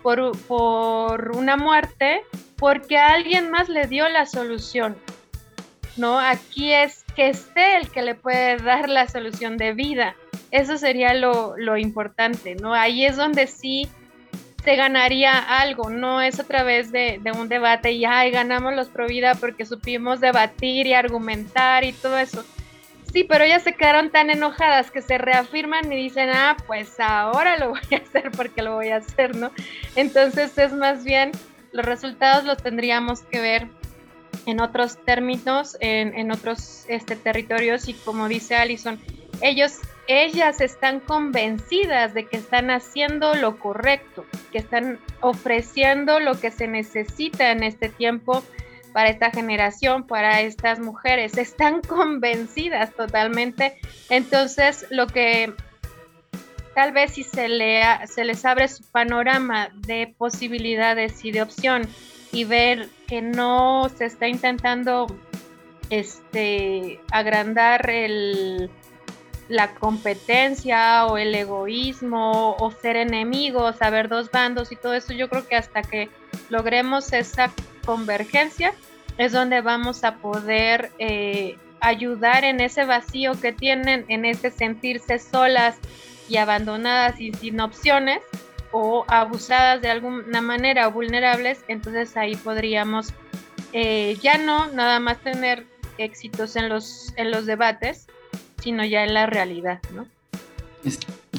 por, por una muerte porque alguien más le dio la solución. ¿no? Aquí es que esté el que le puede dar la solución de vida. Eso sería lo, importante, ¿no? Ahí es donde sí se ganaría algo, no es a través de, un debate y ay, ganamos los pro vida porque supimos debatir y argumentar y todo eso. Sí, pero ellas se quedaron tan enojadas que se reafirman y dicen, ah, pues ahora lo <laughs> voy a hacer porque lo voy a hacer, ¿no? Entonces es más bien, los resultados los tendríamos que ver en otros términos, en, otros este, territorios y como dice Alison, ellos, ellas están convencidas de que están haciendo lo correcto, que están ofreciendo lo que se necesita en este tiempo para esta generación, para estas mujeres, están convencidas totalmente. Entonces, lo que tal vez si se, le, se les abre su panorama de posibilidades y de opción y ver que no se está intentando este agrandar el, la competencia o el egoísmo o ser enemigos, haber dos bandos y todo eso, yo creo que hasta que logremos esa convergencia es donde vamos a poder eh, ayudar en ese vacío que tienen, en ese sentirse solas y abandonadas y sin opciones o abusadas de alguna manera o vulnerables, entonces ahí podríamos eh, ya no nada más tener éxitos en los, en los debates, sino ya en la realidad, ¿no?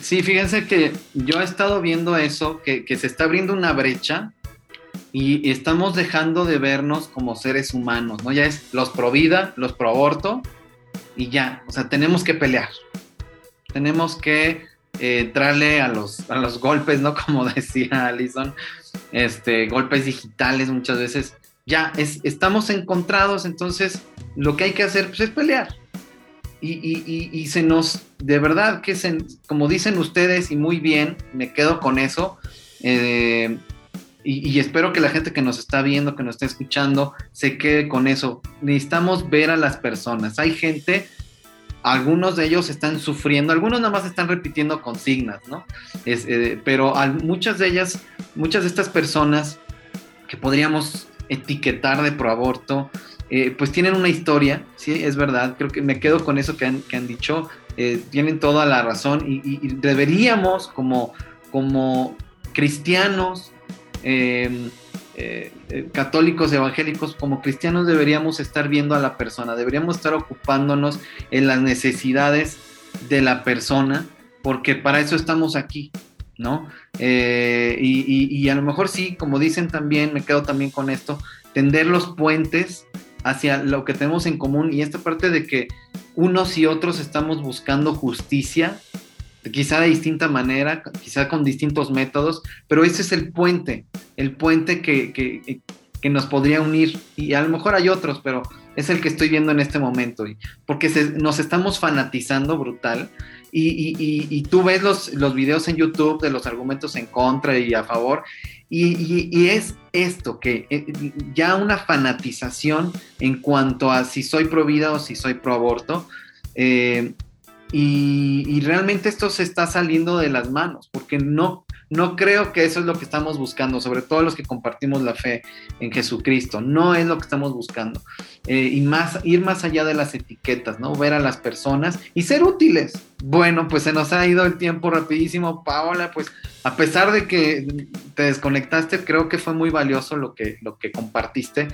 Sí, fíjense que yo he estado viendo eso, que, que se está abriendo una brecha y estamos dejando de vernos como seres humanos, ¿no? Ya es los pro vida, los pro aborto y ya, o sea, tenemos que pelear, tenemos que eh, entrarle a los, a los golpes, ¿no? <laughs> Como decía Alison, este, golpes digitales muchas veces. Ya, es, estamos encontrados, entonces lo que hay que hacer pues, es pelear. Y, y, y, se nos, de verdad, que se, como dicen ustedes y muy bien, me quedo con eso. Eh, y, espero que la gente que nos está viendo, que nos está escuchando, se quede con eso. Necesitamos ver a las personas. Hay gente algunos de ellos están sufriendo, algunos nada más están repitiendo consignas, ¿no? Eh, pero muchas de ellas, muchas de estas personas que podríamos etiquetar de proaborto, eh, pues tienen una historia, sí, es verdad, creo que me quedo con eso que han, dicho, eh, tienen toda la razón y, deberíamos como, como cristianos, eh, eh, católicos, evangélicos, como cristianos deberíamos estar viendo a la persona, deberíamos estar ocupándonos en las necesidades de la persona, porque para eso estamos aquí, ¿no? Eh, y, a lo mejor sí, como dicen también, me quedo también con esto, tender los puentes hacia lo que tenemos en común y esta parte de que unos y otros estamos buscando justicia, quizá de distinta manera, quizá con distintos métodos, pero ese es el puente, el puente que, nos podría unir, y a lo mejor hay otros, pero es el que estoy viendo en este momento, porque nos estamos fanatizando brutal. Y, tú ves los, los videos en YouTube de los argumentos en contra y a favor, y, es esto, que eh, ya una fanatización en cuanto a si soy pro vida o si soy pro aborto, eh, y, realmente esto se está saliendo de las manos, porque no, no creo que eso es lo que estamos buscando, sobre todo los que compartimos la fe en Jesucristo. No es lo que estamos buscando. Eh, y más, ir más allá de las etiquetas, ¿no? Ver a las personas y ser útiles. Bueno, pues se nos ha ido el tiempo rapidísimo, Paola. Pues a pesar de que te desconectaste, creo que fue muy valioso lo que, lo que compartiste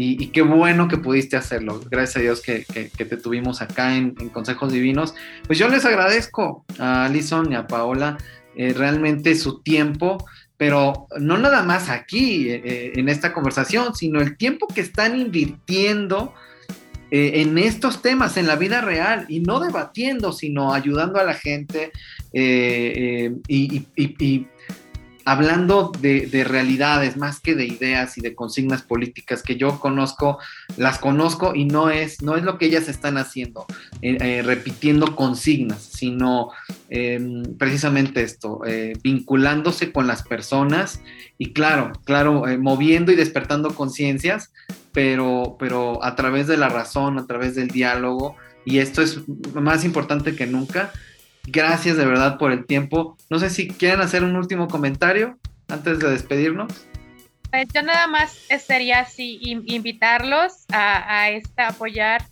y, qué bueno que pudiste hacerlo. Gracias a Dios que, te tuvimos acá en, Consejos Divinos. Pues yo les agradezco a Alison y a Paola eh, realmente su tiempo, pero no nada más aquí eh, eh, en esta conversación, sino el tiempo que están invirtiendo en estos temas en la vida real y no debatiendo, sino ayudando a la gente y, hablando de, realidades más que de ideas y de consignas políticas que yo conozco, las conozco y no es, no es lo que ellas están haciendo, eh, eh, repitiendo consignas, sino em, precisamente esto, eh, vinculándose con las personas y claro, claro, moviendo y despertando conciencias, pero, pero a través de la razón, a través del diálogo, y esto es más importante que nunca, Gracias de verdad por el tiempo. No sé si quieren hacer un último comentario antes de despedirnos. Pues yo nada más sería así invitarlos a, esta, apoyar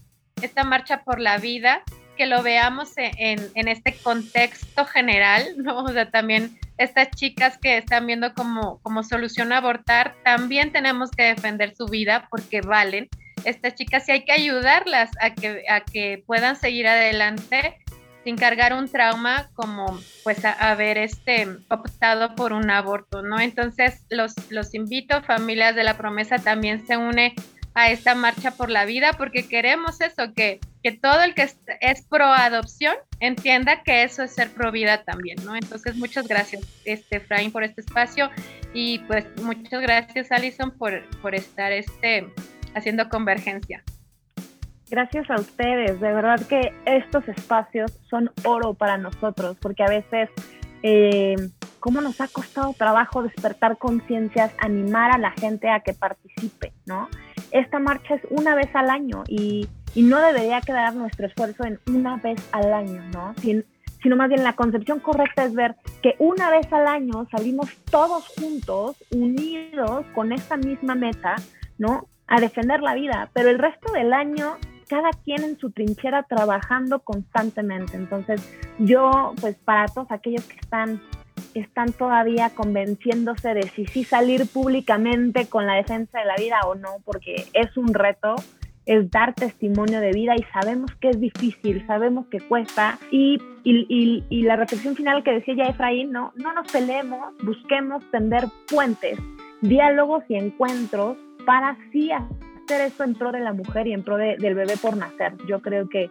esta marcha por la vida, que lo veamos en, en, este contexto general, <laughs> ¿no? O sea, también estas chicas que están viendo como, como solución abortar, también tenemos que defender su vida porque valen. Estas chicas sí hay que ayudarlas a que, a que puedan seguir adelante sin cargar un trauma como pues haber este optado por un aborto, ¿no? Entonces los, los invito, familias de la promesa también se une a esta marcha por la vida porque queremos eso, que, que todo el que es, pro adopción entienda que eso es ser pro vida también, ¿no? Entonces muchas gracias, este, Efraín, por este espacio y pues muchas gracias, Alison, por, por estar este, haciendo convergencia. Gracias a ustedes, de verdad que estos espacios son oro para nosotros, porque a veces, eh, ¿cómo nos ha costado trabajo despertar conciencias, animar a la gente a que participe, ¿no? Esta marcha es una vez al año y, no debería quedar nuestro esfuerzo en una vez al año, ¿no? sino más bien la concepción correcta es ver que una vez al año salimos todos juntos, unidos con esta misma meta, ¿no? A defender la vida, pero el resto del año cada quien en su trinchera trabajando constantemente. Entonces, yo, pues para todos aquellos que están, están todavía convenciéndose de si sí salir públicamente con la defensa de la vida o no, porque es un reto, es dar testimonio de vida y sabemos que es difícil, sabemos que cuesta. Y, y, y, la reflexión final que decía ya Efraín, no, no nos peleemos, busquemos tender puentes, diálogos y encuentros para así hacer esto en pro de la mujer y en pro del bebé por nacer. Yo creo que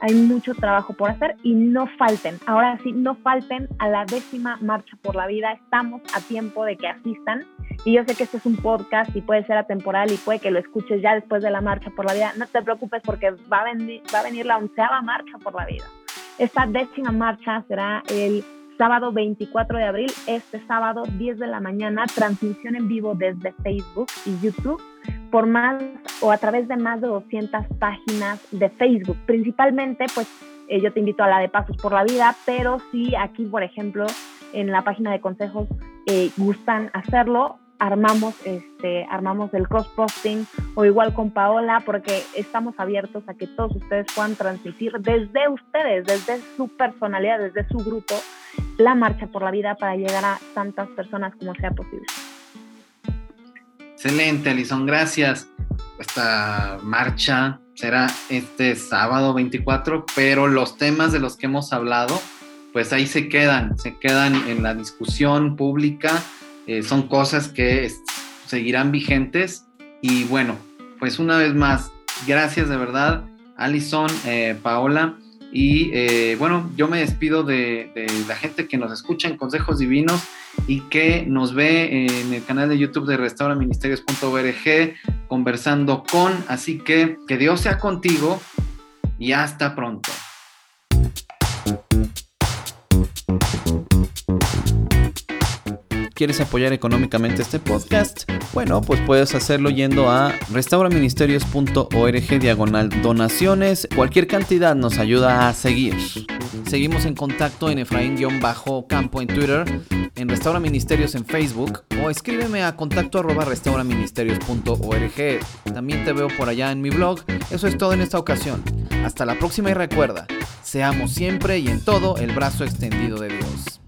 hay mucho trabajo por hacer y no falten, ahora sí, no falten a la décima marcha por la vida. Estamos a tiempo de que asistan. Y yo sé que este es un podcast y puede ser atemporal y puede que lo escuches ya después de la marcha por la vida. No te preocupes porque va a va a venir la onceava marcha por la vida. Esta décima marcha será el sábado 24 de abril, este sábado 10 de la mañana, transmisión en vivo desde Facebook y YouTube por más o a través de más de 200 páginas de Facebook. Principalmente, pues eh, yo te invito a la de Pasos por la Vida, pero si aquí, por ejemplo, en la página de consejos eh, gustan hacerlo, armamos este armamos el cross posting o igual con Paola porque estamos abiertos a que todos ustedes puedan transmitir desde ustedes, desde su personalidad, desde su grupo la marcha por la vida para llegar a tantas personas como sea posible. Excelente, Alison, gracias. Esta marcha será este sábado 24, pero los temas de los que hemos hablado, pues ahí se quedan, se quedan en la discusión pública, eh, son cosas que seguirán vigentes. Y bueno, pues una vez más, gracias de verdad, Alison, eh, Paola, Y eh, bueno, yo me despido de, de, la gente que nos escucha en Consejos Divinos y que nos ve en el canal de YouTube de restauraministerios.org conversando con. Así que que Dios sea contigo y hasta pronto. ¿Quieres apoyar económicamente este podcast? Bueno, pues puedes hacerlo yendo a restauraministerios.org diagonal donaciones. Cualquier cantidad nos ayuda a seguir. Seguimos en contacto en Efraín-Campo en Twitter, en Restaura Ministerios en Facebook o escríbeme a contacto arroba restauraministerios.org. También te veo por allá en mi blog. Eso es todo en esta ocasión. Hasta la próxima y recuerda, seamos siempre y en todo el brazo extendido de Dios.